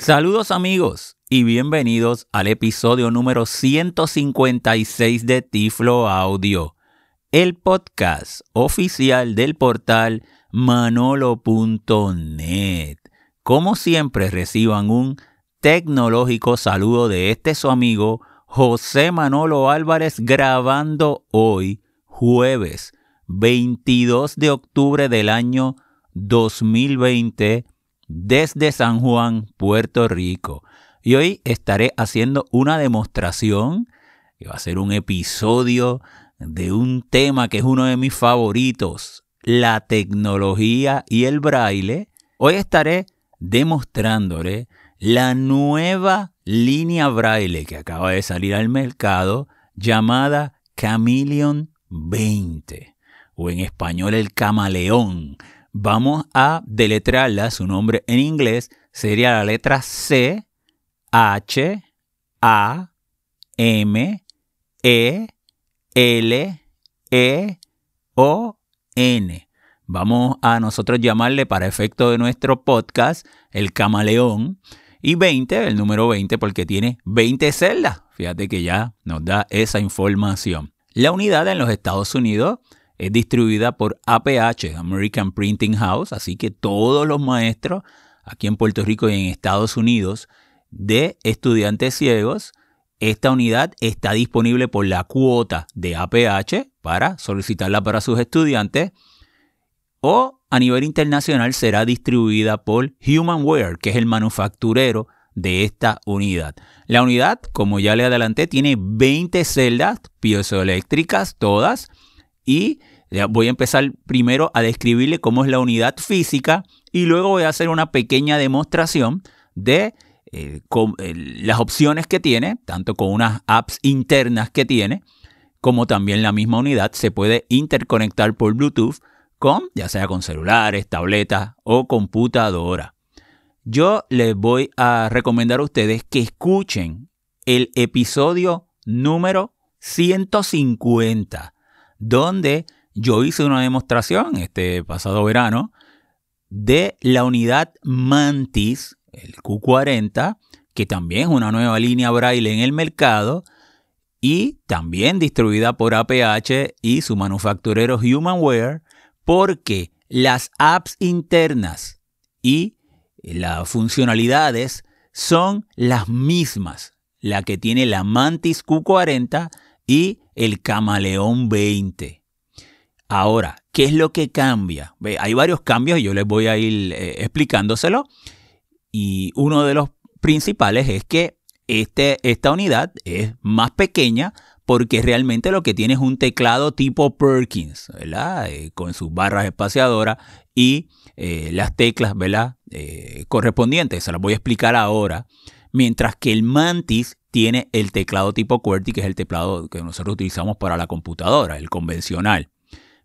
Saludos amigos y bienvenidos al episodio número 156 de Tiflo Audio, el podcast oficial del portal manolo.net. Como siempre reciban un tecnológico saludo de este su amigo José Manolo Álvarez grabando hoy jueves 22 de octubre del año 2020 desde San Juan, Puerto Rico. Y hoy estaré haciendo una demostración, que va a ser un episodio de un tema que es uno de mis favoritos, la tecnología y el braille. Hoy estaré demostrándole la nueva línea braille que acaba de salir al mercado llamada Chameleon 20 o en español el camaleón Vamos a deletrearla, su nombre en inglés sería la letra C, H, A, M, E, L, E, O, N. Vamos a nosotros llamarle para efecto de nuestro podcast el camaleón. Y 20, el número 20, porque tiene 20 celdas. Fíjate que ya nos da esa información. La unidad en los Estados Unidos es distribuida por APH, American Printing House, así que todos los maestros aquí en Puerto Rico y en Estados Unidos de estudiantes ciegos, esta unidad está disponible por la cuota de APH para solicitarla para sus estudiantes o a nivel internacional será distribuida por Humanware, que es el manufacturero de esta unidad. La unidad, como ya le adelanté, tiene 20 celdas piezoeléctricas todas y voy a empezar primero a describirle cómo es la unidad física y luego voy a hacer una pequeña demostración de eh, eh, las opciones que tiene, tanto con unas apps internas que tiene, como también la misma unidad se puede interconectar por Bluetooth con, ya sea con celulares, tabletas o computadora. Yo les voy a recomendar a ustedes que escuchen el episodio número 150 donde yo hice una demostración este pasado verano de la unidad Mantis, el Q40, que también es una nueva línea braille en el mercado y también distribuida por APH y su manufacturero Humanware, porque las apps internas y las funcionalidades son las mismas, la que tiene la Mantis Q40 y el camaleón 20. Ahora, ¿qué es lo que cambia? hay varios cambios y yo les voy a ir eh, explicándoselo. Y uno de los principales es que este, esta unidad es más pequeña porque realmente lo que tiene es un teclado tipo Perkins, ¿verdad? Eh, con sus barras espaciadoras y eh, las teclas, ¿verdad? correspondientes. Se las voy a explicar ahora. Mientras que el Mantis tiene el teclado tipo QWERTY, que es el teclado que nosotros utilizamos para la computadora, el convencional.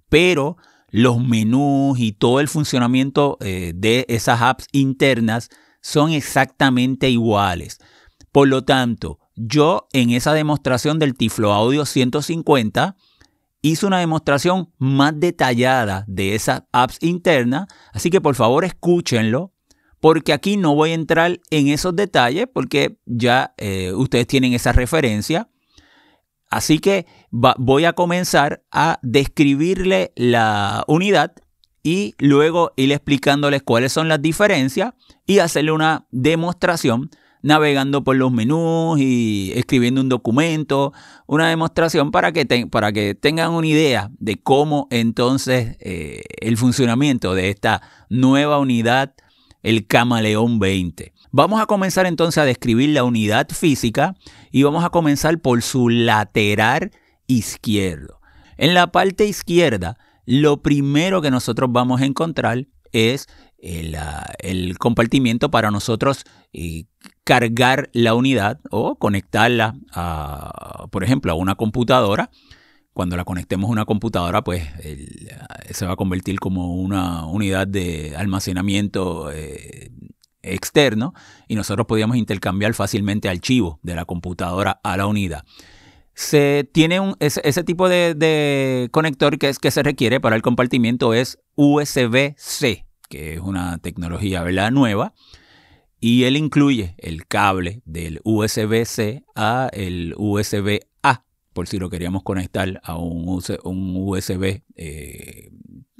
Pero los menús y todo el funcionamiento eh, de esas apps internas son exactamente iguales. Por lo tanto, yo en esa demostración del Tiflo Audio 150 hice una demostración más detallada de esas apps internas, así que por favor escúchenlo porque aquí no voy a entrar en esos detalles porque ya eh, ustedes tienen esa referencia. Así que voy a comenzar a describirle la unidad y luego ir explicándoles cuáles son las diferencias y hacerle una demostración navegando por los menús y escribiendo un documento, una demostración para que, tengan una idea de cómo entonces eh, el funcionamiento de esta nueva unidad el camaleón 20. Vamos a comenzar entonces a describir la unidad física y vamos a comenzar por su lateral izquierdo. En la parte izquierda, lo primero que nosotros vamos a encontrar es el, ah, compartimiento para nosotros eh, cargar la unidad o conectarla, a, por ejemplo, a una computadora cuando la conectemos a una computadora, pues se va a convertir como una unidad de almacenamiento eh, externo y nosotros podríamos intercambiar fácilmente archivos de la computadora a la unidad. Se tiene ese, tipo de, conector que, es, que se requiere para el compartimiento es USB-C, que es una tecnología ¿verdad? nueva. y él incluye el cable del USB-C a el USB-A, por si lo queríamos conectar a un, USB eh,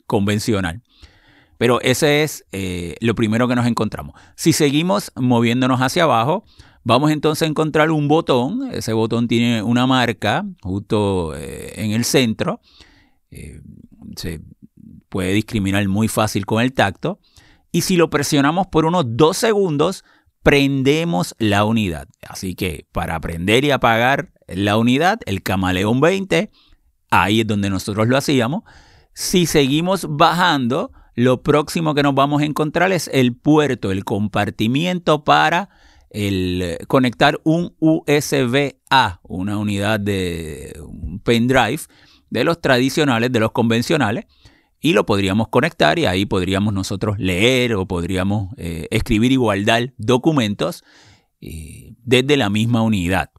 convencional. Pero ese es eh, lo primero que nos encontramos. Si seguimos moviéndonos hacia abajo, vamos entonces a encontrar un botón. Ese botón tiene una marca justo eh, en el centro. se puede discriminar muy fácil con el tacto y si lo presionamos por unos dos segundos, prendemos la unidad. Así que para prender y apagar la unidad, el camaleón 20, ahí es donde nosotros lo hacíamos. Si seguimos bajando, lo próximo que nos vamos a encontrar es el puerto, el compartimiento para el, conectar un USB-A, una unidad de un pendrive de los tradicionales, de los convencionales y lo podríamos conectar y ahí podríamos nosotros leer o podríamos eh, escribir y guardar documentos eh, desde la misma unidad.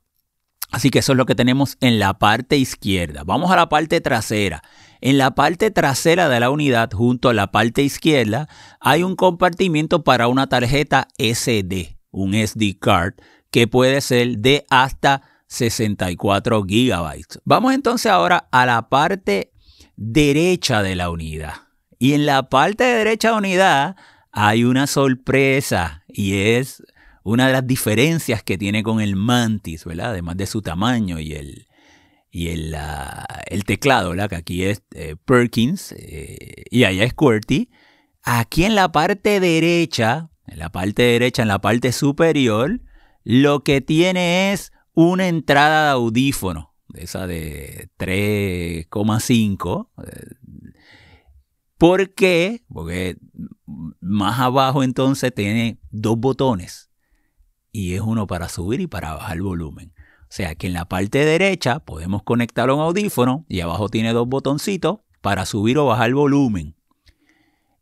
Así que eso es lo que tenemos en la parte izquierda. Vamos a la parte trasera. En la parte trasera de la unidad, junto a la parte izquierda, hay un compartimiento para una tarjeta SD, un SD card, que puede ser de hasta 64 gigabytes. Vamos entonces ahora a la parte derecha de la unidad. Y en la parte derecha de unidad hay una sorpresa y es una de las diferencias que tiene con el Mantis, ¿verdad? Además de su tamaño y el, y el, el teclado, ¿verdad? Que aquí es eh, Perkins eh, y allá es QWERTY. Aquí en la parte derecha, en la parte derecha, en la parte superior, lo que tiene es una entrada de audífono esa de 3,5. ¿Por qué? Porque más abajo entonces tiene dos botones y es uno para subir y para bajar el volumen. O sea que en la parte derecha podemos conectar un audífono y abajo tiene dos botoncitos para subir o bajar el volumen.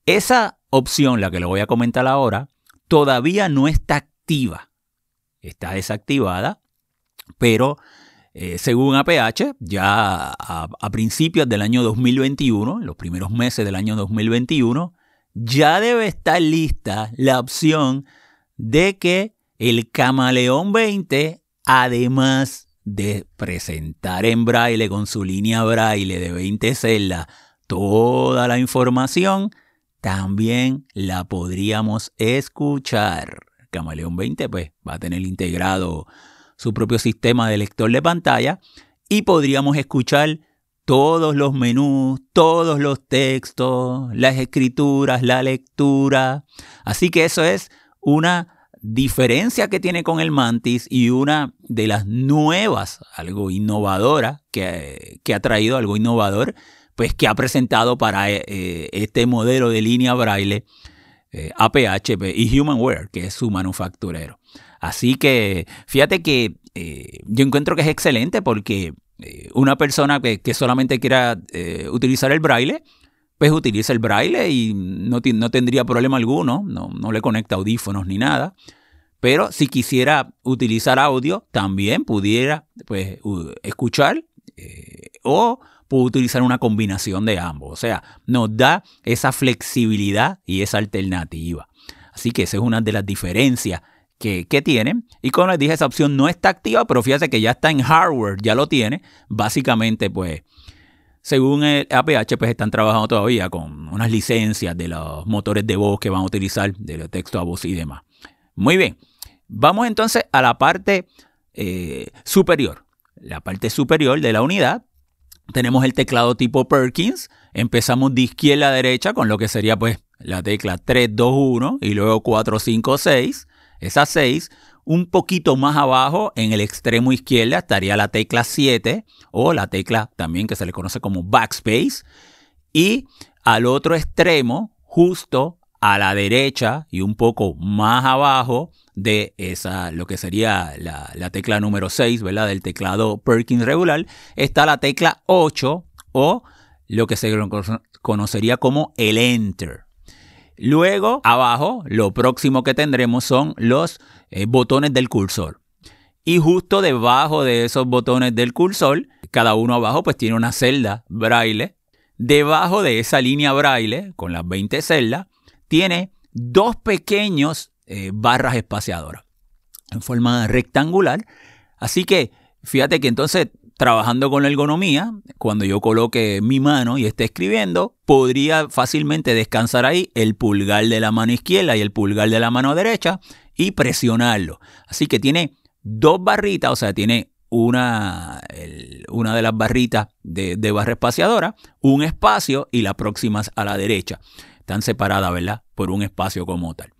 Esa opción, la que le voy a comentar ahora, todavía no está activa. Está desactivada, pero eh, según APH, ya a, principios del año 2021, en los primeros meses del año 2021, ya debe estar lista la opción de que el Camaleón 20, además de presentar en braille con su línea braille de 20 celdas toda la información, también la podríamos escuchar. Camaleón 20 pues va a tener integrado su propio sistema de lector de pantalla y podríamos escuchar todos los menús, todos los textos, las escrituras, la lectura. Así que eso es una diferencia que tiene con el Mantis y una de las nuevas, algo innovadora que, ha traído, algo innovador, pues que ha presentado para eh, este modelo de línea braille eh, APHP y Humanware, que es su manufacturero. Así que fíjate que eh, yo encuentro que es excelente porque eh, una persona que, solamente quiera eh, utilizar el braille, pues utiliza el braille y no, no tendría problema alguno, no, no, le conecta audífonos ni nada. Pero si quisiera utilizar audio, también pudiera pues, escuchar o puede utilizar una combinación de ambos. O sea, nos da esa flexibilidad y esa alternativa. Así que esa es una de las diferencias que, tienen. Y como les dije, esa opción no está activa, pero fíjate que ya está en hardware, ya lo tiene. Básicamente, pues, según el APH, pues están trabajando todavía con unas licencias de los motores de voz que van a utilizar, de texto a voz y demás. Muy bien, vamos entonces a la parte eh, superior. La parte superior de la unidad. Tenemos el teclado tipo Perkins. Empezamos de izquierda a derecha con lo que sería pues la tecla 3, 2, 1 y luego 4, 5, 6. Esa 6, un poquito más abajo, en el extremo izquierdo, estaría la tecla 7 o la tecla también que se le conoce como backspace. Y al otro extremo, justo a la derecha y un poco más abajo de esa, lo que sería la, la tecla número 6, ¿verdad? Del teclado Perkins regular, está la tecla 8 o lo que se conocería como el Enter. Luego, abajo, lo próximo que tendremos son los eh, botones del cursor. Y justo debajo de esos botones del cursor, cada uno abajo pues tiene una celda braille. Debajo de esa línea braille, con las 20 celdas, tiene dos pequeños eh, barras espaciadoras en forma rectangular. Así que fíjate que entonces trabajando con la ergonomía, cuando yo coloque mi mano y esté escribiendo, podría fácilmente descansar ahí el pulgar de la mano izquierda y el pulgar de la mano derecha y presionarlo. Así que tiene dos barritas, o sea, tiene una, una de las barritas de, de barra espaciadora, un espacio y la próxima a la derecha. Están separadas, ¿verdad? Por un espacio como tal.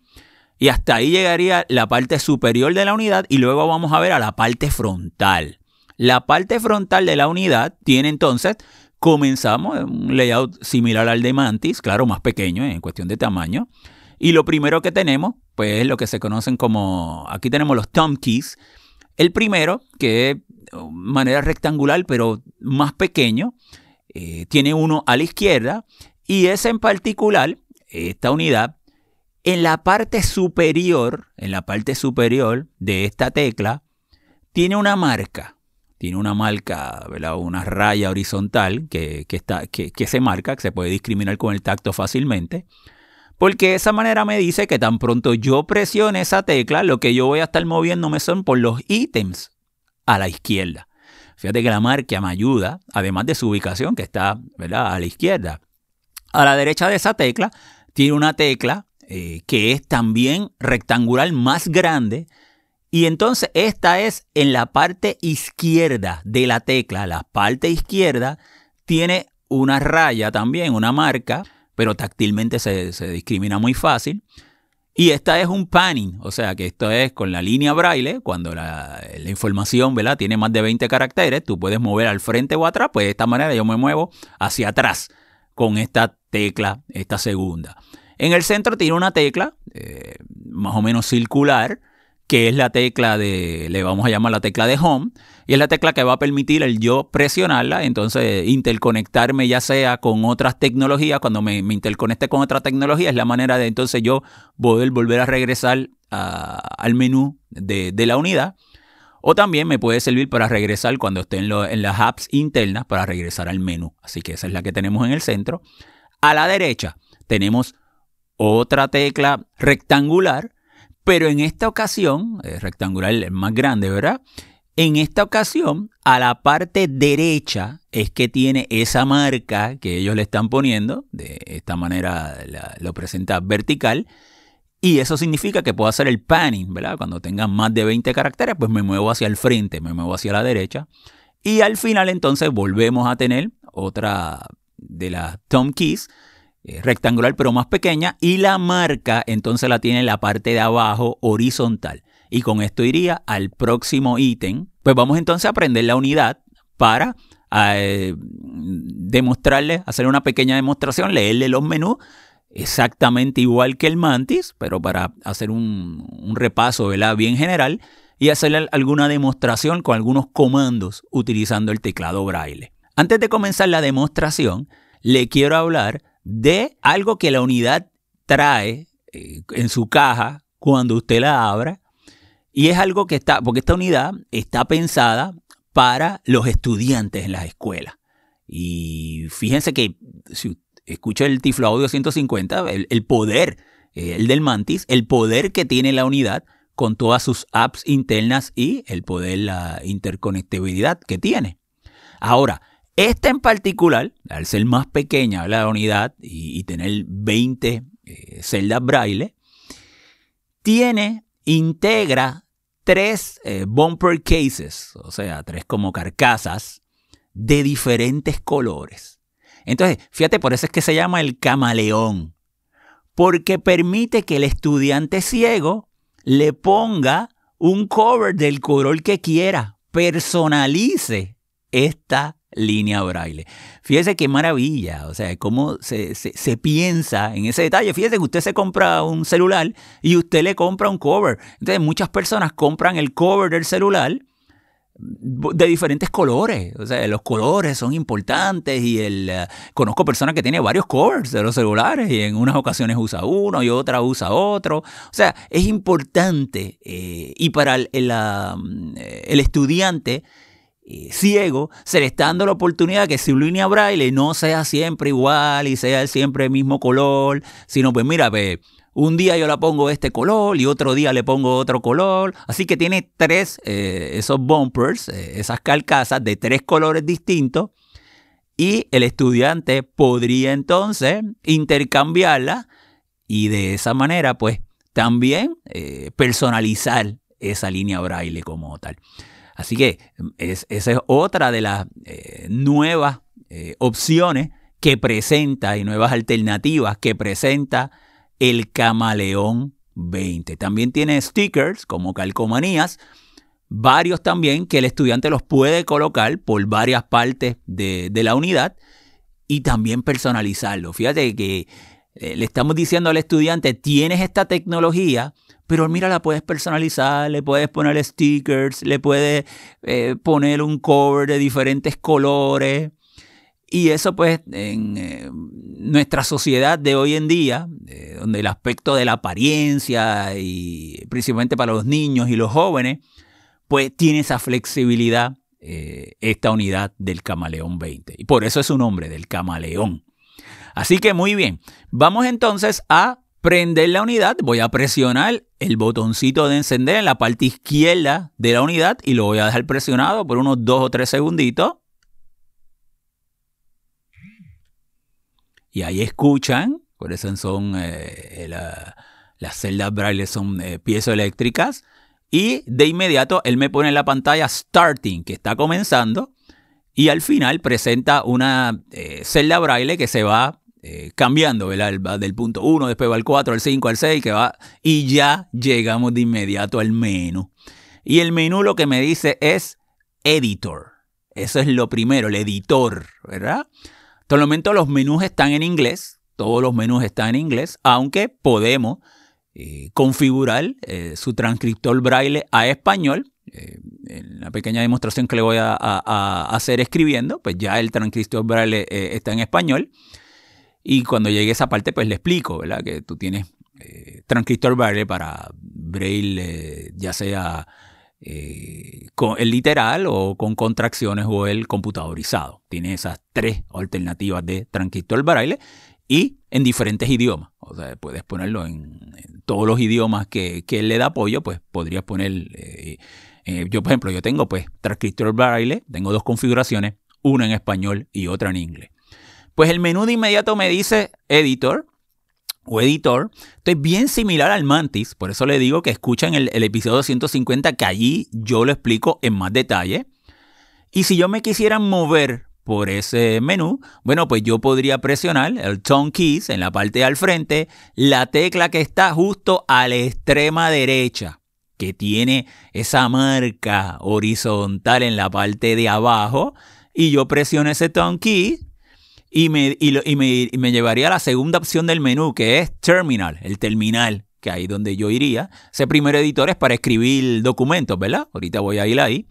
Y hasta ahí llegaría la parte superior de la unidad y luego vamos a ver a la parte frontal. La parte frontal de la unidad tiene entonces, comenzamos un layout similar al de Mantis, claro, más pequeño en cuestión de tamaño. Y lo primero que tenemos, pues es lo que se conocen como, aquí tenemos los thumb keys. El primero, que es manera rectangular, pero más pequeño, eh, tiene uno a la izquierda y ese en particular, esta unidad, en la parte superior, en la parte superior de esta tecla, tiene una marca tiene una marca, una raya horizontal que, se marca, que se puede discriminar con el tacto fácilmente. Porque esa manera me dice que tan pronto yo presione esa tecla, lo que yo voy a estar moviéndome son por los ítems a la izquierda. Fíjate que la marca me ayuda, además de su ubicación que está a la izquierda. A la derecha de esa tecla tiene una tecla eh, que es también rectangular más grande y entonces esta es en la parte izquierda de la tecla. La parte izquierda tiene una raya también, una marca, pero táctilmente se, discrimina muy fácil. Y esta es un panning, o sea que esto es con la línea braille, cuando la, información ¿verdad? tiene más de 20 caracteres, tú puedes mover al frente o atrás, pues de esta manera yo me muevo hacia atrás con esta tecla, esta segunda. En el centro tiene una tecla eh, más o menos circular, que es la tecla de, le vamos a llamar la tecla de home, y es la tecla que va a permitir el yo presionarla, entonces interconectarme ya sea con otras tecnologías, cuando me, interconecte con otra tecnología, es la manera de entonces yo volver a regresar al menú de, la unidad. O también me puede servir para regresar cuando esté en, en las apps internas para regresar al menú. Así que esa es la que tenemos en el centro. A la derecha tenemos otra tecla rectangular pero en esta ocasión, es rectangular es más grande, ¿verdad? En esta ocasión, a la parte derecha es que tiene esa marca que ellos le están poniendo, de esta manera lo presenta vertical, y eso significa que puedo hacer el panning, ¿verdad? Cuando tenga más de 20 caracteres, pues me muevo hacia el frente, me muevo hacia la derecha, y al final entonces volvemos a tener otra de las Tom Keys, eh, rectangular pero más pequeña y la marca entonces la tiene en la parte de abajo horizontal. Y con esto iría al próximo ítem. Pues vamos entonces a aprender la unidad para eh, demostrarle, hacer una pequeña demostración, leerle los menús exactamente igual que el Mantis, pero para hacer un, un repaso bien general y hacerle alguna demostración con algunos comandos utilizando el teclado braille. Antes de comenzar la demostración, le quiero hablar de algo que la unidad trae eh, en su caja cuando usted la abra. Y es algo que está, porque esta unidad está pensada para los estudiantes en las escuelas. Y fíjense que si escucha el Tiflo Audio 150, el, poder, eh, el del Mantis, el poder que tiene la unidad con todas sus apps internas y el poder, la interconectividad que tiene. Ahora, esta en particular, al ser más pequeña la unidad y, tener 20 eh, celdas braille, tiene, integra tres eh, bumper cases, o sea, tres como carcasas de diferentes colores. Entonces, fíjate, por eso es que se llama el camaleón, porque permite que el estudiante ciego le ponga un cover del color que quiera, personalice esta línea braille. Fíjese qué maravilla, o sea, cómo se, piensa en ese detalle. Fíjese que usted se compra un celular y usted le compra un cover. Entonces muchas personas compran el cover del celular de diferentes colores. O sea, los colores son importantes y el, eh, conozco personas que tienen varios covers de los celulares y en unas ocasiones usa uno y otra usa otro. O sea, es importante eh, y para el, el estudiante eh, ciego, se le está dando la oportunidad que su línea braille no sea siempre igual y sea siempre el mismo color, sino pues mira, pues, un día yo la pongo este color y otro día le pongo otro color. Así que tiene tres, eh, esos bumpers, eh, esas carcasas de tres colores distintos. Y el estudiante podría entonces intercambiarla y de esa manera, pues, también eh, personalizar esa línea braille como tal. Así que esa es otra de las nuevas opciones que presenta y nuevas alternativas que presenta el Camaleón 20. También tiene stickers como calcomanías, varios también que el estudiante los puede colocar por varias partes de, la unidad y también personalizarlo. Fíjate que eh, le estamos diciendo al estudiante, tienes esta tecnología, pero mira, la puedes personalizar, le puedes poner stickers, le puedes eh, poner un cover de diferentes colores. Y eso pues en eh, nuestra sociedad de hoy en día, donde el aspecto de la apariencia y principalmente para los niños y los jóvenes, pues tiene esa flexibilidad esta unidad del camaleón 20. Y por eso es su nombre, del camaleón. Así que muy bien, vamos entonces a prender la unidad, voy a presionar el botoncito de encender en la parte izquierda de la unidad y lo voy a dejar presionado por unos dos o tres segunditos. y ahí escuchan, por eso son eh, las celdas braille son eh, piezoeléctricas, y de inmediato él me pone en la pantalla starting, que está comenzando, y al final presenta una eh, celda braille que se va cambiando, ¿verdad? Va del punto 1, después va al 4, al 5, al 6, que va, y ya llegamos de inmediato al menú. Y el menú lo que me dice es editor. Eso es lo primero, el editor, ¿verdad? Hasta el momento los menús están en inglés, todos los menús están en inglés, aunque podemos eh, configurar eh, su transcriptor braille a español. Eh, en la pequeña demostración que le voy a, hacer escribiendo, pues ya el transcriptor braille está en español. Y cuando llegue a esa parte, pues le explico, ¿verdad? Que tú tienes transcriptor braille para braille, ya sea eh, con el literal o con contracciones o el computadorizado. Tiene esas tres alternativas de transcriptor braille y en diferentes idiomas. O sea, puedes ponerlo en, todos los idiomas que, que, le da apoyo, pues podrías poner... Eh, eh, yo, por ejemplo, yo tengo pues transcriptor braille, tengo dos configuraciones, una en español y otra en inglés. Pues el menú de inmediato me dice editor, o editor. Esto es bien similar al Mantis, por eso le digo que escuchen el, episodio 150 que allí yo lo explico en más detalle. Y si yo me quisiera mover por ese menú, bueno, pues yo podría presionar el Tone Keys en la parte al frente, la tecla que está justo a la extrema derecha, que tiene esa marca horizontal en la parte de abajo, y yo presiono ese Tone Key y me, y, me, llevaría a la segunda opción del menú, que es Terminal, el terminal, que ahí donde yo iría. Ese primer editor es para escribir documentos, ¿verdad? Ahorita voy a ir ahí.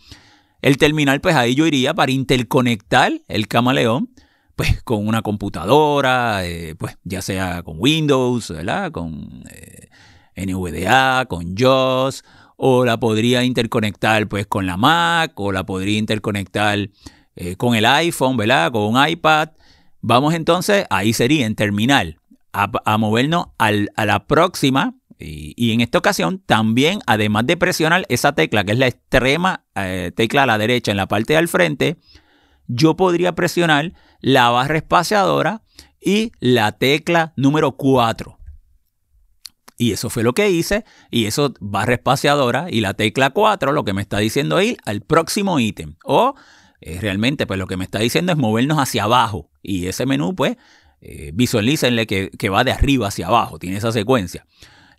El terminal, pues ahí yo iría para interconectar el camaleón, pues con una computadora, eh, pues ya sea con Windows, ¿verdad? Con eh, NVDA, con JAWS, o la podría interconectar pues con la Mac, o la podría interconectar eh, con el iPhone, ¿verdad? Con un iPad. Vamos entonces, ahí sería en terminal, a, movernos a la próxima. Y, en esta ocasión también, además de presionar esa tecla, que es la extrema eh, tecla a la derecha en la parte del frente, yo podría presionar la barra espaciadora y la tecla número 4. Y eso fue lo que hice. Y eso, barra espaciadora y la tecla 4, lo que me está diciendo ir al próximo ítem. O eh, realmente, pues lo que me está diciendo es movernos hacia abajo. Y ese menú, pues, eh, visualícenle que, va de arriba hacia abajo, tiene esa secuencia.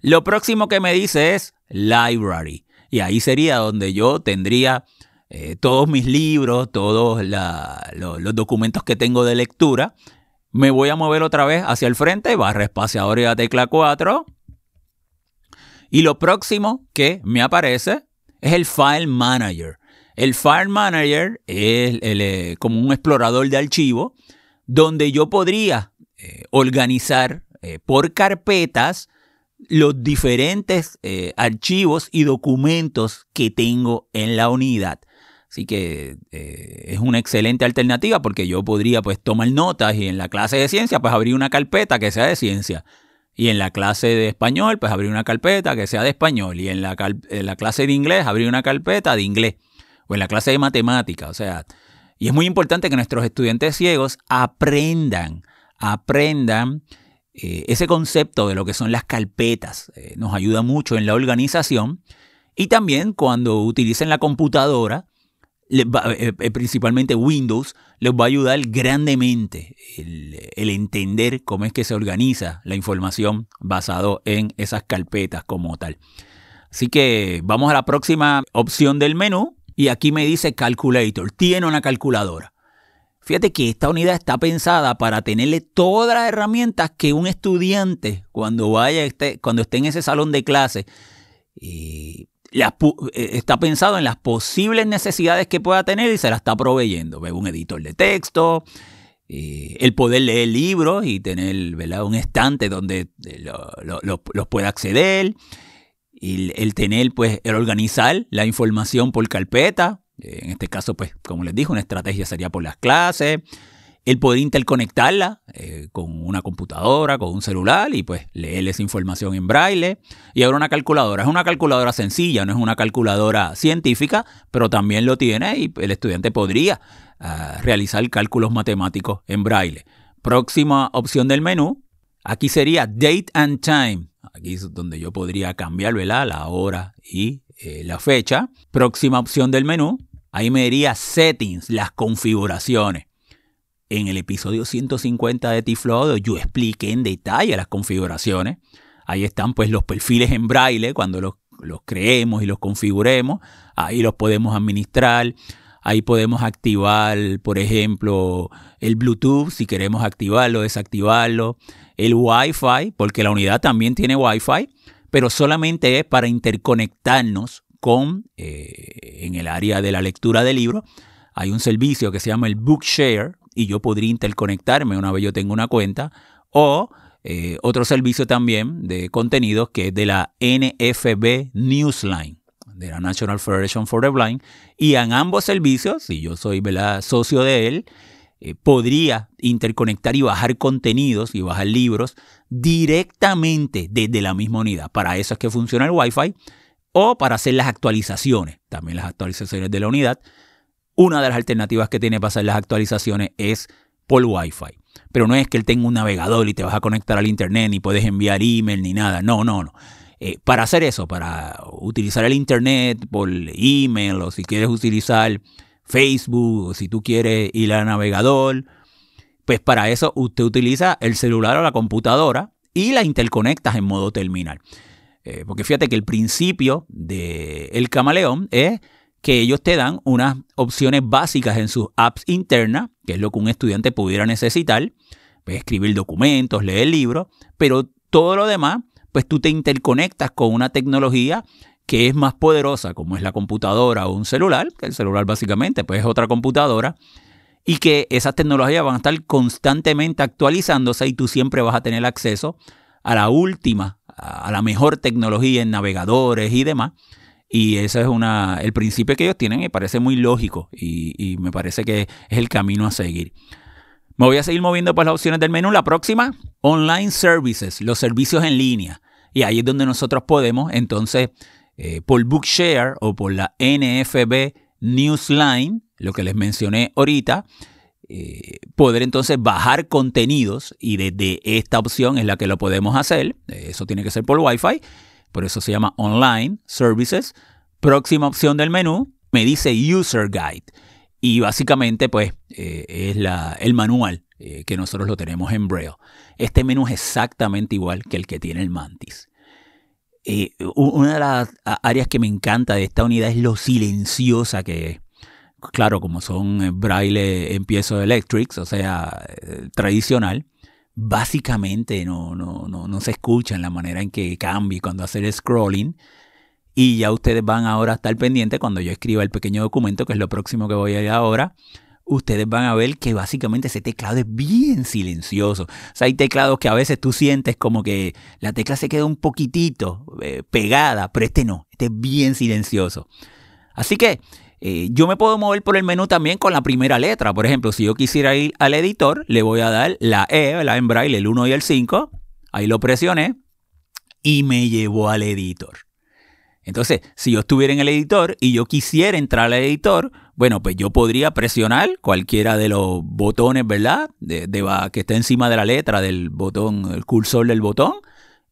Lo próximo que me dice es Library. Y ahí sería donde yo tendría eh, todos mis libros, todos los documentos que tengo de lectura. Me voy a mover otra vez hacia el frente, barra espaciador y la tecla 4. Y lo próximo que me aparece es el File Manager. El File Manager es eh, como un explorador de archivos donde yo podría eh, organizar eh, por carpetas los diferentes archivos y documentos que tengo en la unidad. Así que es una excelente alternativa porque yo podría pues tomar notas y en la clase de ciencia pues abrir una carpeta que sea de ciencia. Y en la clase de español, pues abrir una carpeta que sea de español. Y en la, clase de inglés, abrir una carpeta de inglés. O en la clase de matemática. O sea, y es muy importante que nuestros estudiantes ciegos aprendan, aprendan eh, ese concepto de lo que son las carpetas. Eh, nos ayuda mucho en la organización. Y también cuando utilicen la computadora, eh, principalmente Windows, les va a ayudar grandemente el, entender cómo es que se organiza la información basado en esas carpetas como tal. Así que vamos a la próxima opción del menú y aquí me dice Calculator, tiene una calculadora. Fíjate que esta unidad está pensada para tenerle todas las herramientas que un estudiante cuando vaya, esté, cuando esté en ese salón de clase, y eh, está pensado en las posibles necesidades que pueda tener y se la está proveyendo. Un editor de texto, eh, el poder leer libros y tener un estante donde eh, los pueda acceder, el tener, pues, el organizar la información por carpeta. En este caso, pues, como les dije, una estrategia sería por las clases el poder interconectarla eh, con una computadora, con un celular y pues leer esa información en braille. Y ahora una calculadora. Es una calculadora sencilla, no es una calculadora científica, pero también lo tiene y el estudiante podría ah, realizar cálculos matemáticos en braille. Próxima opción del menú, aquí sería Date and Time. Aquí es donde yo podría cambiar la hora y eh, la fecha. Próxima opción del menú, ahí me diría Settings, las configuraciones. En el episodio 150 de Tiflodo yo expliqué en detalle las configuraciones. Ahí están pues los perfiles en braille cuando los, creemos y los configuremos. Ahí los podemos administrar. Ahí podemos activar, por ejemplo, el Bluetooth si queremos activarlo, desactivarlo. El Wi-Fi, porque la unidad también tiene Wi-Fi, pero solamente es para interconectarnos con, eh, en el área de la lectura de libros. Hay un servicio que se llama el Bookshare, y yo podría interconectarme una vez yo tengo una cuenta o eh, otro servicio también de contenidos que es de la NFB Newsline de la National Federation for the Blind y en ambos servicios, si yo soy socio de él, eh, podría interconectar y bajar contenidos y bajar libros directamente desde la misma unidad. Para eso es que funciona el Wi-Fi o para hacer las actualizaciones, también las actualizaciones de la unidad una de las alternativas que tiene para hacer las actualizaciones es por Wi-Fi. Pero no es que él tenga un navegador y te vas a conectar al Internet, ni puedes enviar email, ni nada. No, no, no. Eh, para hacer eso, para utilizar el Internet por email, o si quieres utilizar Facebook, o si tú quieres ir al navegador, pues para eso usted utiliza el celular o la computadora y la interconectas en modo terminal. Eh, porque fíjate que el principio del el camaleón es que ellos te dan unas opciones básicas en sus apps internas, que es lo que un estudiante pudiera necesitar, pues escribir documentos, leer libros, pero todo lo demás, pues tú te interconectas con una tecnología que es más poderosa, como es la computadora o un celular, que el celular básicamente pues es otra computadora, y que esas tecnologías van a estar constantemente actualizándose y tú siempre vas a tener acceso a la última, a la mejor tecnología en navegadores y demás. Y ese es una, el principio que ellos tienen me parece muy lógico y, me parece que es el camino a seguir. Me voy a seguir moviendo por las opciones del menú. La próxima, Online Services, los servicios en línea. Y ahí es donde nosotros podemos, entonces, eh, por Bookshare o por la NFB Newsline, lo que les mencioné ahorita, eh, poder entonces bajar contenidos y desde esta opción es la que lo podemos hacer. Eso tiene que ser por Wi-Fi por eso se llama Online Services. Próxima opción del menú me dice User Guide. Y básicamente, pues, eh, es el manual eh, que nosotros lo tenemos en Braille. Este menú es exactamente igual que el que tiene el Mantis. Eh, una de las áreas que me encanta de esta unidad es lo silenciosa que es. Claro, como son braille en piezo electrics, o sea, tradicional, básicamente no, no, no, no se escucha en la manera en que cambie cuando hace el scrolling. Y ya ustedes van ahora a estar pendientes cuando yo escriba el pequeño documento, que es lo próximo que voy a ir ahora. Ustedes van a ver que básicamente ese teclado es bien silencioso. O sea, hay teclados que a veces tú sientes como que la tecla se queda un poquitito eh, pegada, pero este no, este es bien silencioso. Así que eh, yo me puedo mover por el menú también con la primera letra. Por ejemplo, si yo quisiera ir al editor, le voy a dar la E, la en braille, el 1 y el 5. Ahí lo presioné y me llevó al editor. Entonces, si yo estuviera en el editor y yo quisiera entrar al editor, bueno, pues yo podría presionar cualquiera de los botones, ¿verdad? De, que está encima de la letra del botón, el cursor del botón,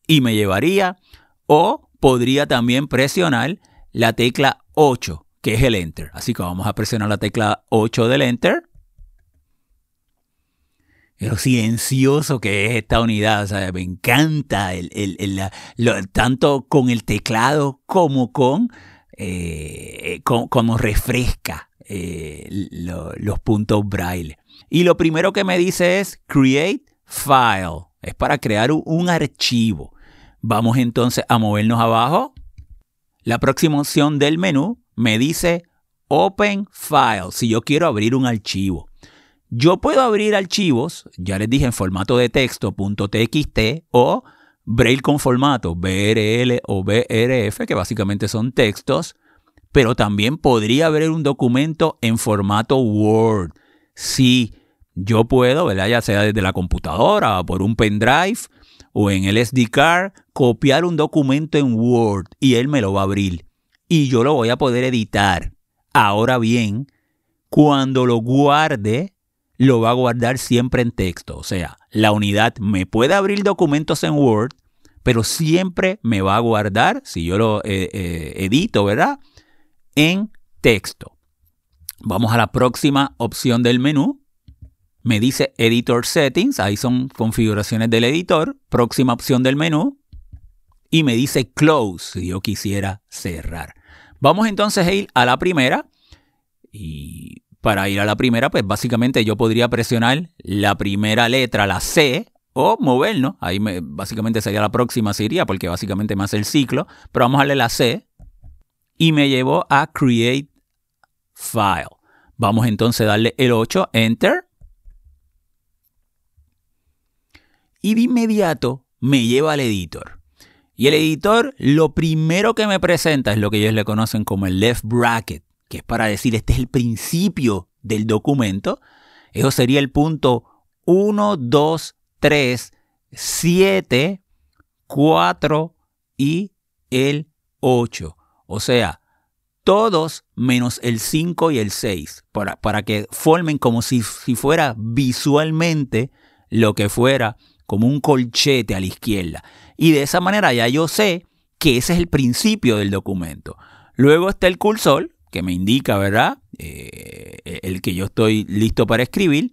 y me llevaría. O podría también presionar la tecla 8, que es el Enter. Así que vamos a presionar la tecla 8 del Enter lo silencioso que es esta unidad. O sea, me encanta tanto con el teclado como con eh, como refresca eh, los puntos braille. Y lo primero que me dice es create file. Es para crear un archivo. Vamos entonces a movernos abajo. La próxima opción del menú me dice Open File, si yo quiero abrir un archivo. Yo puedo abrir archivos, ya les dije en formato de texto, .txt o Braille con formato BRL o BRF, que básicamente son textos, pero también podría abrir un documento en formato Word. Si yo puedo, ¿verdad? ya sea desde la computadora o por un pendrive o en el SD card, copiar un documento en Word y él me lo va a abrir. Y yo lo voy a poder editar. Ahora bien, cuando lo guarde, lo va a guardar siempre en texto. O sea, la unidad me puede abrir documentos en Word, pero siempre me va a guardar, si yo lo eh, eh, edito, ¿verdad? En texto. Vamos a la próxima opción del menú. Me dice Editor Settings, ahí son configuraciones del editor. Próxima opción del menú. Y me dice Close, si yo quisiera cerrar. Vamos entonces a ir a la primera. Y para ir a la primera, pues básicamente yo podría presionar la primera letra, la C, o movernos. Ahí me, básicamente sería la próxima, se iría, porque básicamente me hace el ciclo. Pero vamos a darle la C y me llevó a Create File. Vamos entonces a darle el 8, Enter. Y de inmediato me lleva al editor. Y el editor lo primero que me presenta es lo que ellos le conocen como el left bracket que es para decir este es el principio del documento, eso sería el punto 1, 2, 3, 7, 4 y el 8. O sea, todos menos el 5 y el 6, para, para que formen como si, si fuera visualmente lo que fuera como un colchete a la izquierda. Y de esa manera ya yo sé que ese es el principio del documento. Luego está el cursor, que me indica, ¿verdad? Eh, el que yo estoy listo para escribir.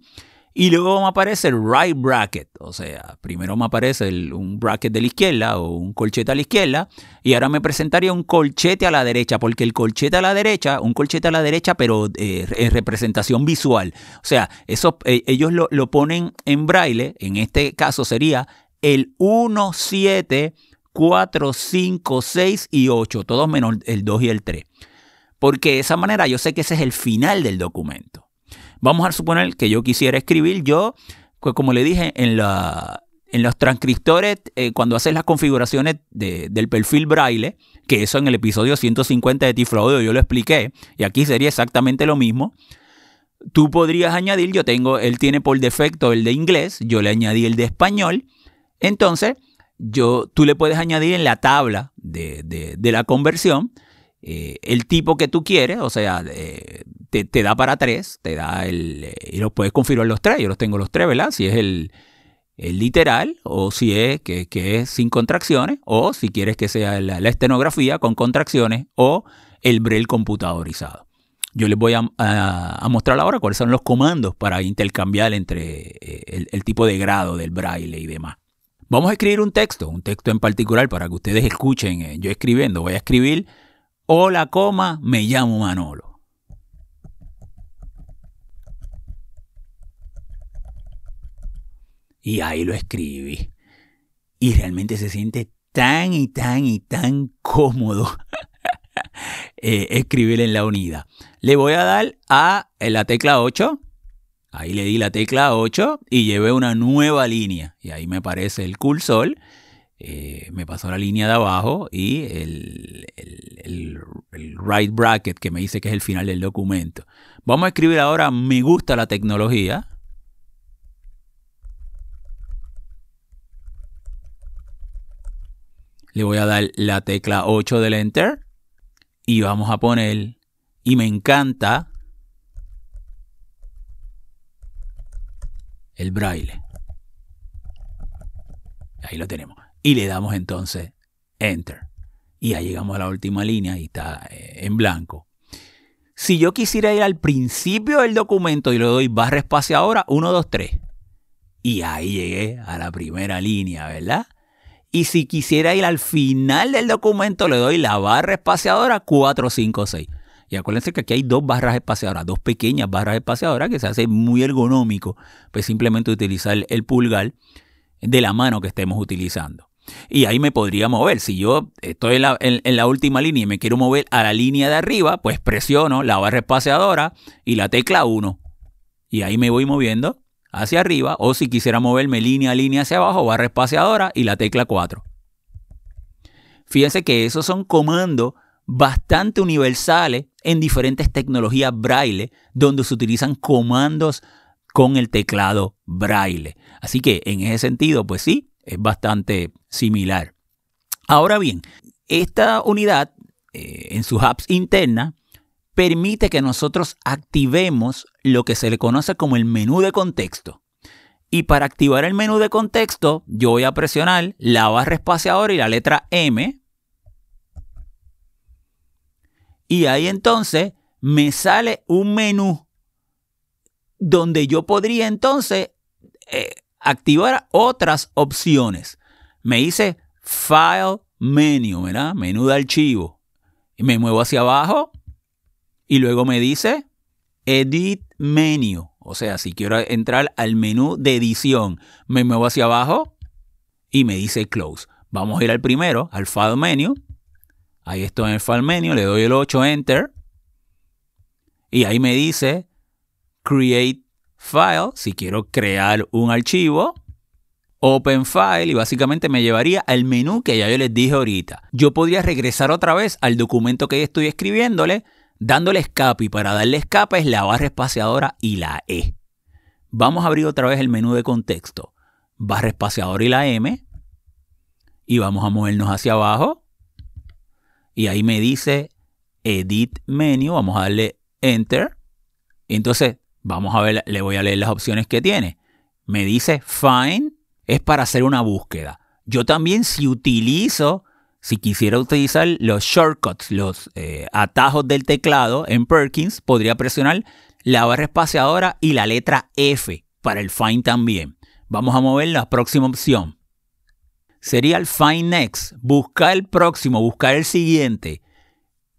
Y luego me aparece el right bracket, o sea, primero me aparece un bracket de la izquierda o un colchete a la izquierda y ahora me presentaría un colchete a la derecha, porque el colchete a la derecha, un colchete a la derecha, pero eh, en representación visual. O sea, eso, eh, ellos lo, lo, ponen en braille, en este caso sería el 1, 7, 4, 5, 6 y 8, todos menos el 2 y el 3 porque de esa manera yo sé que ese es el final del documento. Vamos a suponer que yo quisiera escribir yo, pues como le dije, en, la, en los transcriptores, eh, cuando haces las configuraciones del perfil braille, que eso en el episodio 150 de Tifraudio yo lo expliqué, y aquí sería exactamente lo mismo. Tú podrías añadir, yo tengo, él tiene por defecto el de inglés, yo le añadí el de español. Entonces, yo, tú le puedes añadir en la tabla de, de la conversión, eh, el tipo que tú quieres, o sea, eh, te, da para tres, te da el. Eh, y los puedes configurar los tres. Yo los tengo los tres, ¿verdad? Si es el, literal, o si es que, es sin contracciones, o si quieres que sea la, estenografía con contracciones, o el braille computadorizado. Yo les voy a, mostrar ahora cuáles son los comandos para intercambiar entre el, el tipo de grado del braille y demás. Vamos a escribir un texto, un texto en particular para que ustedes escuchen. Yo escribiendo, voy a escribir Hola, coma, me llamo Manolo. Y ahí lo escribí. Y realmente se siente tan y tan y tan cómodo eh, escribir en la unidad. Le voy a dar a la tecla 8. Ahí le di la tecla 8 y llevé una nueva línea. Y ahí me aparece el cursor eh, me pasó la línea de abajo y el, right bracket que me dice que es el final del documento. Vamos a escribir ahora me gusta la tecnología. Le voy a dar la tecla 8 del Enter y vamos a poner, y me encanta, el braille. Ahí lo tenemos. Y le damos entonces Enter. Y ya llegamos a la última línea y está eh, en blanco. Si yo quisiera ir al principio del documento y le doy barra espaciadora 1, 2, 3. Y ahí llegué a la primera línea, ¿verdad? Y si quisiera ir al final del documento, le doy la barra espaciadora 4, 5, 6. Y acuérdense que aquí hay dos barras espaciadoras, dos pequeñas barras espaciadoras que se hace muy ergonómico, pues simplemente utilizar el pulgar de la mano que estemos utilizando. Y ahí me podría mover. Si yo estoy en la, última línea y me quiero mover a la línea de arriba, pues presiono la barra espaciadora y la tecla 1. Y ahí me voy moviendo hacia arriba. O si quisiera moverme línea a línea hacia abajo, barra espaciadora y la tecla 4. Fíjense que esos son comandos bastante universales en diferentes tecnologías braille, donde se utilizan comandos con el teclado braille. Así que en ese sentido, pues sí, es bastante similar. Ahora bien, esta unidad eh, en sus apps internas permite que nosotros activemos lo que se le conoce como el menú de contexto. Y para activar el menú de contexto, yo voy a presionar la barra espaciadora y la letra M. Y ahí entonces me sale un menú donde yo podría entonces eh, activar otras opciones. Me dice File Menu, ¿verdad? Menú de archivo. Y me muevo hacia abajo y luego me dice Edit Menu. O sea, si quiero entrar al menú de edición, me muevo hacia abajo y me dice Close. Vamos a ir al primero, al File Menu. Ahí estoy en el File Menu, le doy el 8 Enter. Y ahí me dice Create File, si quiero crear un archivo. Open File y básicamente me llevaría al menú que ya yo les dije ahorita. Yo podría regresar otra vez al documento que estoy escribiéndole, dándole escape y para darle escape es la barra espaciadora y la E. Vamos a abrir otra vez el menú de contexto. Barra espaciadora y la M. Y vamos a movernos hacia abajo. Y ahí me dice Edit Menu. Vamos a darle Enter. entonces Vamos a ver, le voy a leer las opciones que tiene. Me dice Find es para hacer una búsqueda. Yo también si utilizo, si quisiera utilizar los shortcuts, los eh, atajos del teclado en Perkins, podría presionar la barra espaciadora y la letra F para el Find también. Vamos a mover la próxima opción. Sería el Find Next, buscar el próximo, buscar el siguiente.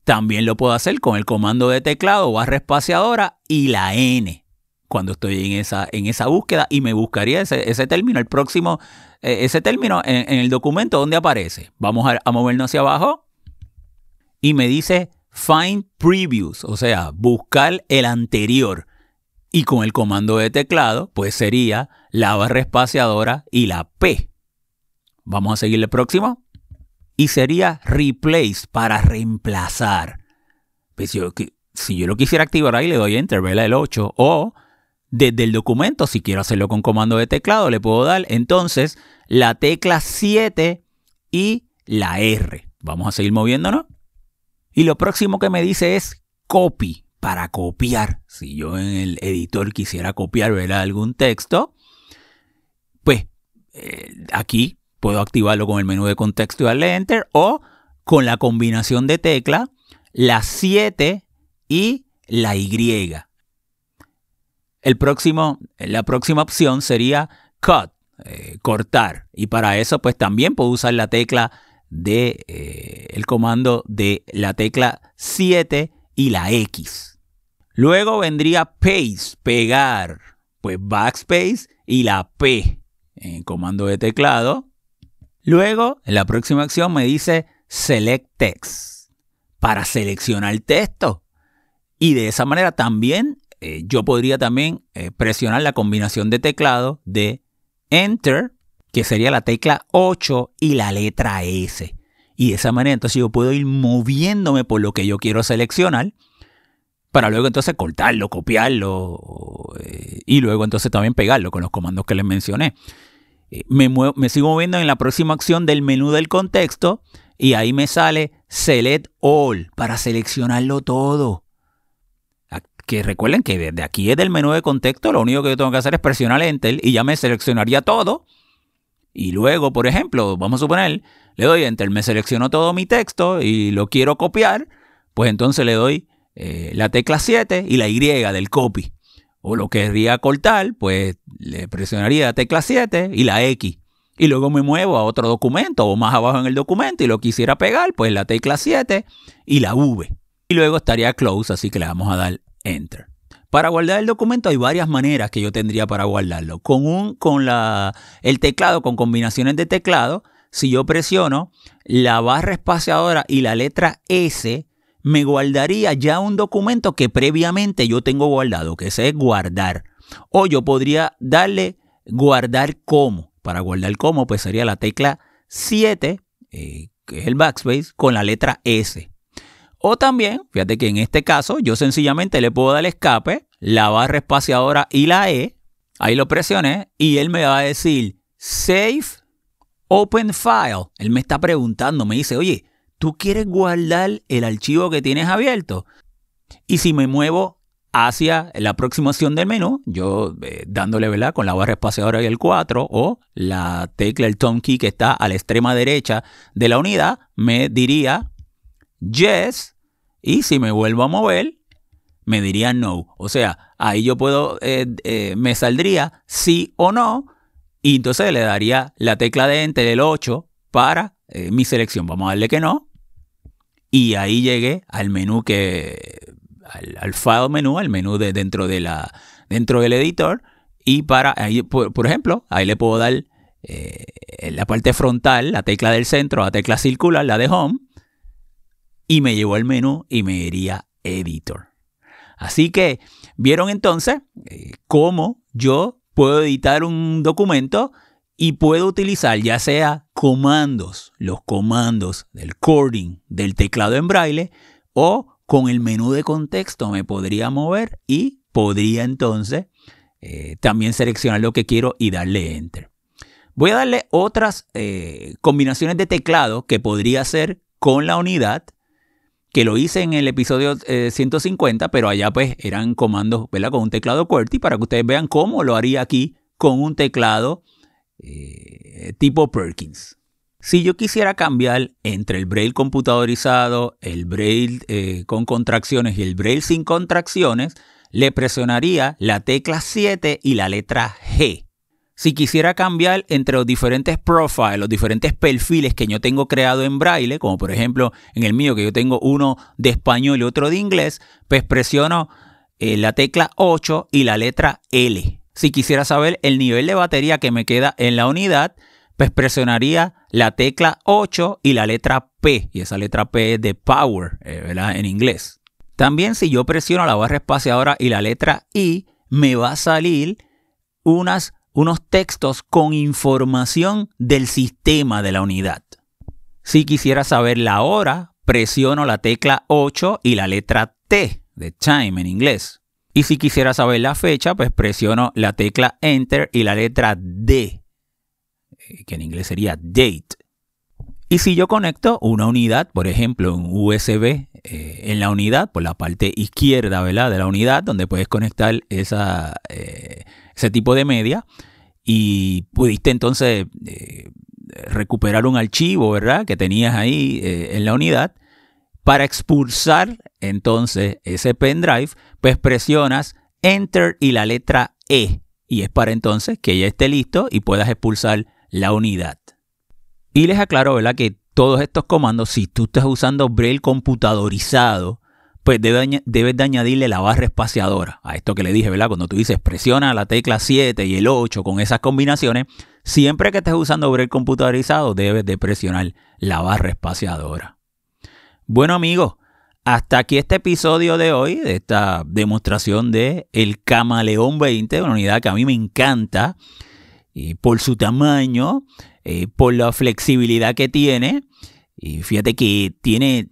También lo puedo hacer con el comando de teclado, barra espaciadora y la N cuando estoy en esa, en esa búsqueda y me buscaría ese, término, el próximo, eh, ese término en, el documento donde aparece. Vamos a, a movernos hacia abajo y me dice Find Previous, o sea, buscar el anterior. Y con el comando de teclado, pues sería la barra espaciadora y la P. Vamos a seguir el próximo y sería replace para reemplazar. Pues si yo lo quisiera activar ahí, le doy enter, ¿verdad? El 8. O desde el documento, si quiero hacerlo con comando de teclado, le puedo dar entonces la tecla 7 y la R. Vamos a seguir moviéndonos. Y lo próximo que me dice es copy, para copiar. Si yo en el editor quisiera copiar ¿verdad? algún texto, pues eh, aquí Puedo activarlo con el menú de contexto y darle Enter o con la combinación de tecla, la 7 y la Y. El próximo, la próxima opción sería Cut, eh, cortar. Y para eso pues también puedo usar la tecla de eh, el comando de la tecla 7 y la X. Luego vendría Paste, pegar, pues backspace y la P en comando de teclado Luego, en la próxima acción me dice Select Text para seleccionar el texto. Y de esa manera también eh, yo podría también eh, presionar la combinación de teclado de Enter, que sería la tecla 8 y la letra S. Y de esa manera entonces yo puedo ir moviéndome por lo que yo quiero seleccionar para luego entonces cortarlo, copiarlo eh, y luego entonces también pegarlo con los comandos que les mencioné. Eh, me, sigo moviendo en la próxima acción del menú del contexto y ahí me sale Select All para seleccionarlo todo. Que recuerden que desde aquí es del menú de contexto, lo único que yo tengo que hacer es presionar Enter y ya me seleccionaría todo. Y luego, por ejemplo, vamos a suponer, le doy Enter, me seleccionó todo mi texto y lo quiero copiar, pues entonces le doy eh, la tecla 7 y la Y del copy. O lo querría cortar, pues le presionaría la tecla 7 y la X. Y luego me muevo a otro documento o más abajo en el documento y lo quisiera pegar, pues la tecla 7 y la V. Y luego estaría close, así que le vamos a dar Enter. Para guardar el documento hay varias maneras que yo tendría para guardarlo. Con, un, con la, el teclado, con combinaciones de teclado, si yo presiono la barra espaciadora y la letra S, me guardaría ya un documento que previamente yo tengo guardado, que es guardar. O yo podría darle guardar como. Para guardar como, pues sería la tecla 7, eh, que es el backspace, con la letra S. O también, fíjate que en este caso yo sencillamente le puedo dar escape, la barra espaciadora y la E. Ahí lo presioné y él me va a decir Save Open File. Él me está preguntando, me dice, oye, ¿tú quieres guardar el archivo que tienes abierto? Y si me muevo hacia la aproximación del menú, yo eh, dándole ¿verdad? con la barra espaciadora y el 4 o la tecla, el tone key que está a la extrema derecha de la unidad, me diría yes, y si me vuelvo a mover, me diría no. O sea, ahí yo puedo, eh, eh, me saldría sí o no, y entonces le daría la tecla de enter del 8 para mi selección. Vamos a darle que no. Y ahí llegué al menú que, al, file menú, al menú de dentro de la, dentro del editor. Y para, ahí, por, ejemplo, ahí le puedo dar en la parte frontal, la tecla del centro, la tecla circular, la de home y me llevó al menú y me diría editor. Así que vieron entonces eh, cómo yo puedo editar un documento y puedo utilizar ya sea comandos, los comandos del coding del teclado en braille o con el menú de contexto me podría mover y podría entonces eh, también seleccionar lo que quiero y darle enter. Voy a darle otras eh, combinaciones de teclado que podría hacer con la unidad que lo hice en el episodio 150, eh, pero allá pues eran comandos, ¿verdad? Con un teclado QWERTY para que ustedes vean cómo lo haría aquí con un teclado eh, tipo Perkins. Si yo quisiera cambiar entre el braille computadorizado, el braille eh, con contracciones y el braille sin contracciones, le presionaría la tecla 7 y la letra G. Si quisiera cambiar entre los diferentes profiles, los diferentes perfiles que yo tengo creado en braille, como por ejemplo en el mío que yo tengo uno de español y otro de inglés, pues presiono eh, la tecla 8 y la letra L. Si quisiera saber el nivel de batería que me queda en la unidad, pues presionaría la tecla 8 y la letra P. Y esa letra P es de power, eh, ¿verdad? En inglés. También si yo presiono la barra espaciadora y la letra I, me va a salir unas unos textos con información del sistema de la unidad. Si quisiera saber la hora, presiono la tecla 8 y la letra T de time en inglés. Y si quisiera saber la fecha, pues presiono la tecla Enter y la letra D, eh, que en inglés sería date. Y si yo conecto una unidad, por ejemplo, un USB eh, en la unidad, por la parte izquierda ¿verdad? de la unidad, donde puedes conectar eh, ese tipo de media, y pudiste entonces recuperar un archivo, ¿verdad? Que tenías ahí en la unidad. Para expulsar entonces ese pendrive, pues presionas Enter y la letra E. Y es para entonces que ya esté listo y puedas expulsar la unidad. Y les aclaro, ¿verdad? Que todos estos comandos, si tú estás usando Braille computadorizado, pues debes de añadirle la barra espaciadora a esto que le dije, ¿verdad? Cuando tú dices presiona la tecla 7 y el 8 con esas combinaciones, siempre que estés usando Braille computarizado debes de presionar la barra espaciadora. Bueno amigos, hasta aquí este episodio de hoy, de esta demostración de el Camaleón 20, una unidad que a mí me encanta y por su tamaño, eh, por la flexibilidad que tiene y fíjate que tiene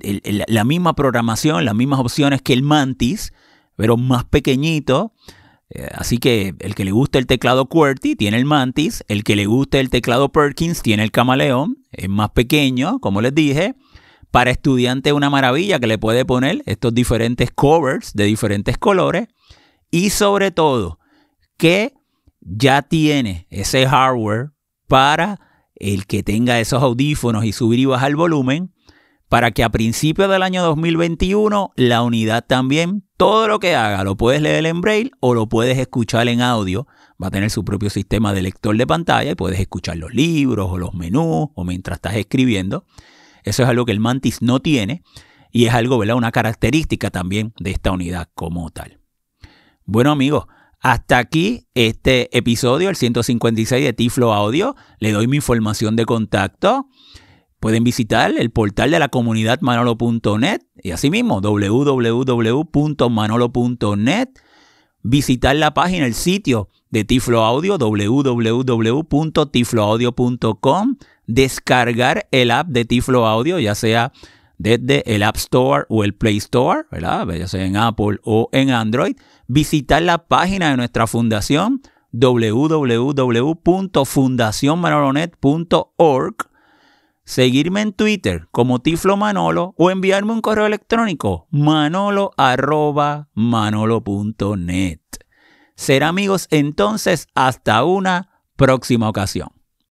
la misma programación, las mismas opciones que el Mantis, pero más pequeñito. Eh, así que el que le guste el teclado QWERTY tiene el Mantis, el que le guste el teclado Perkins tiene el Camaleón, es más pequeño, como les dije. Para estudiante una maravilla que le puede poner estos diferentes covers de diferentes colores y sobre todo que ya tiene ese hardware para el que tenga esos audífonos y subir y bajar el volumen para que a principios del año 2021 la unidad también, todo lo que haga, lo puedes leer en braille o lo puedes escuchar en audio. Va a tener su propio sistema de lector de pantalla y puedes escuchar los libros o los menús o mientras estás escribiendo. Eso es algo que el Mantis no tiene y es algo, ¿verdad? Una característica también de esta unidad como tal. Bueno amigos, hasta aquí este episodio, el 156 de Tiflo Audio. Le doy mi información de contacto. Pueden visitar el portal de la comunidad manolo.net y asimismo www.manolo.net. Visitar la página, el sitio de Tiflo Audio, www.tifloaudio.com. Descargar el app de Tiflo Audio, ya sea desde el App Store o el Play Store, ¿verdad? ya sea en Apple o en Android. Visitar la página de nuestra fundación, www.fundacionmanolonet.org seguirme en Twitter como Tiflo Manolo o enviarme un correo electrónico manolo.manolo.net. Ser amigos entonces hasta una próxima ocasión.